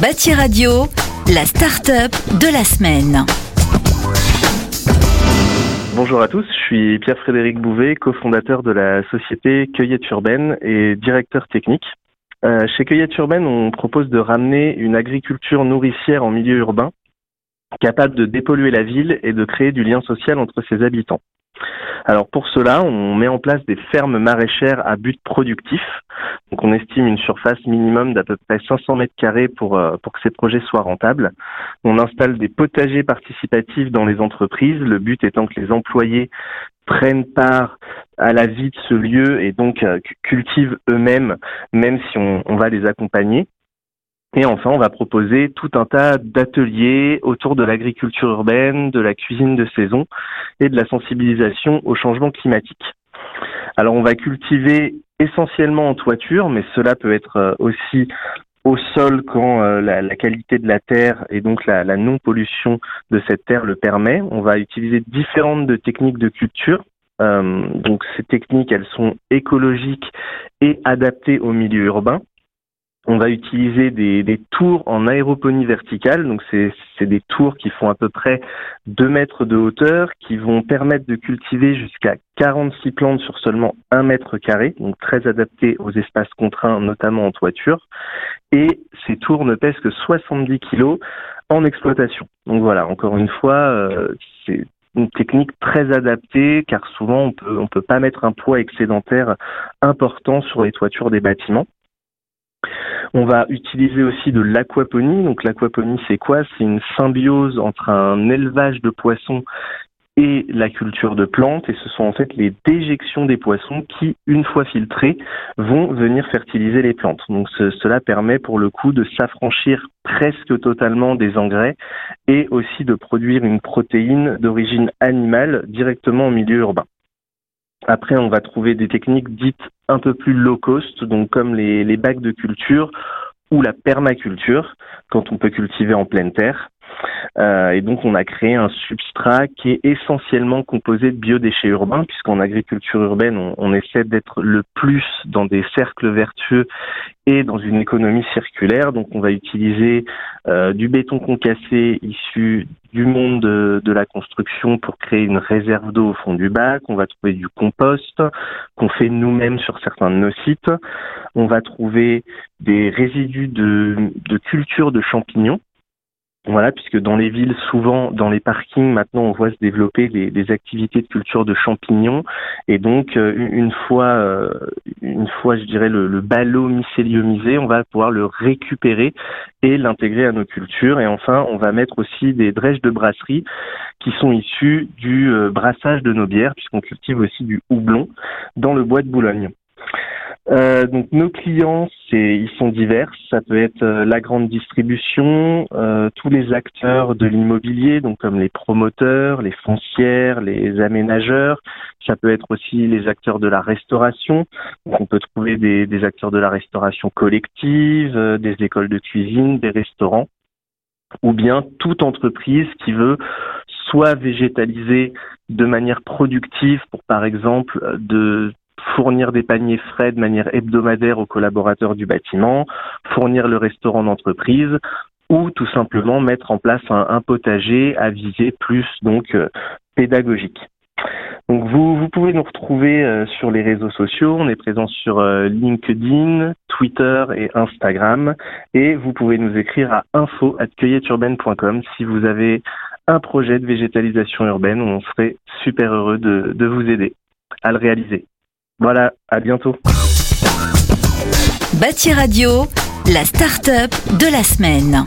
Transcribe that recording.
Bâti Radio, la start-up de la semaine. Bonjour à tous, je suis Pierre-Frédéric Bouvet, cofondateur de la société Cueillette Urbaine et directeur technique. Euh, chez Cueillette Urbaine, on propose de ramener une agriculture nourricière en milieu urbain, capable de dépolluer la ville et de créer du lien social entre ses habitants. Alors pour cela, on met en place des fermes maraîchères à but productif. Donc on estime une surface minimum d'à peu près 500 mètres carrés pour, euh, pour que ces projets soient rentables. On installe des potagers participatifs dans les entreprises, le but étant que les employés prennent part à la vie de ce lieu et donc euh, cultivent eux-mêmes, même si on, on va les accompagner. Et enfin, on va proposer tout un tas d'ateliers autour de l'agriculture urbaine, de la cuisine de saison et de la sensibilisation au changement climatique. Alors, on va cultiver essentiellement en toiture, mais cela peut être euh, aussi au sol quand euh, la, qualité de la terre et donc la, non-pollution de cette terre le permet. On va utiliser différentes techniques de culture. Euh, donc ces techniques, elles sont écologiques et adaptées au milieu urbain. On va utiliser des, tours en aéroponie verticale, donc c'est des tours qui font à peu près 2 mètres de hauteur, qui vont permettre de cultiver jusqu'à 46 plantes sur seulement 1 mètre carré, donc très adapté aux espaces contraints, notamment en toiture. Et ces tours ne pèsent que 70 kilos en exploitation. Donc voilà, encore une fois, euh, c'est une technique très adaptée car souvent on peut on peut pas mettre un poids excédentaire important sur les toitures des bâtiments. On va utiliser aussi de l'aquaponie. Donc l'aquaponie, c'est quoi? C'est une symbiose entre un élevage de poissons et la culture de plantes, et ce sont en fait les déjections des poissons qui, une fois filtrées, vont venir fertiliser les plantes. Donc cela permet pour le coup de s'affranchir presque totalement des engrais et aussi de produire une protéine d'origine animale directement au milieu urbain. Après, on va trouver des techniques dites un peu plus low cost, donc comme les, les bacs de culture ou la permaculture, quand on peut cultiver en pleine terre. Euh, et donc on a créé un substrat qui est essentiellement composé de biodéchets urbains, puisqu'en agriculture urbaine, on, essaie d'être le plus dans des cercles vertueux et dans une économie circulaire. Donc on va utiliser euh, du béton concassé issu du monde de, la construction pour créer une réserve d'eau au fond du bac. On va trouver du compost qu'on fait nous-mêmes sur certains de nos sites. On va trouver des résidus de culture de champignons voilà, puisque dans les villes, souvent dans les parkings, maintenant on voit se développer des, activités de culture de champignons, et donc euh, une fois, euh, une fois, je dirais le, le ballot mycéliomisé, on va pouvoir le récupérer et l'intégrer à nos cultures. Et enfin, on va mettre aussi des drèches de brasserie qui sont issues du euh, brassage de nos bières, puisqu'on cultive aussi du houblon dans le bois de Boulogne. Euh, donc nos clients, c'est ils sont divers. Ça peut être euh, la grande distribution, euh, tous les acteurs de l'immobilier, donc comme les promoteurs, les foncières, les aménageurs. Ça peut être aussi les acteurs de la restauration. on peut trouver des, des, acteurs de la restauration collective, euh, des écoles de cuisine, des restaurants, ou bien toute entreprise qui veut soit végétaliser de manière productive pour par exemple de fournir des paniers frais de manière hebdomadaire aux collaborateurs du bâtiment, fournir le restaurant d'entreprise ou tout simplement mettre en place un, potager à visée plus donc euh, pédagogique. Donc vous, vous pouvez nous retrouver euh, sur les réseaux sociaux. On est présent sur euh, LinkedIn, Twitter et Instagram. Et vous pouvez nous écrire à info@cueilletteurbaine.com si vous avez un projet de végétalisation urbaine. On serait super heureux de, de vous aider à le réaliser. Voilà, à bientôt. Bâti Radio, la start-up de la semaine.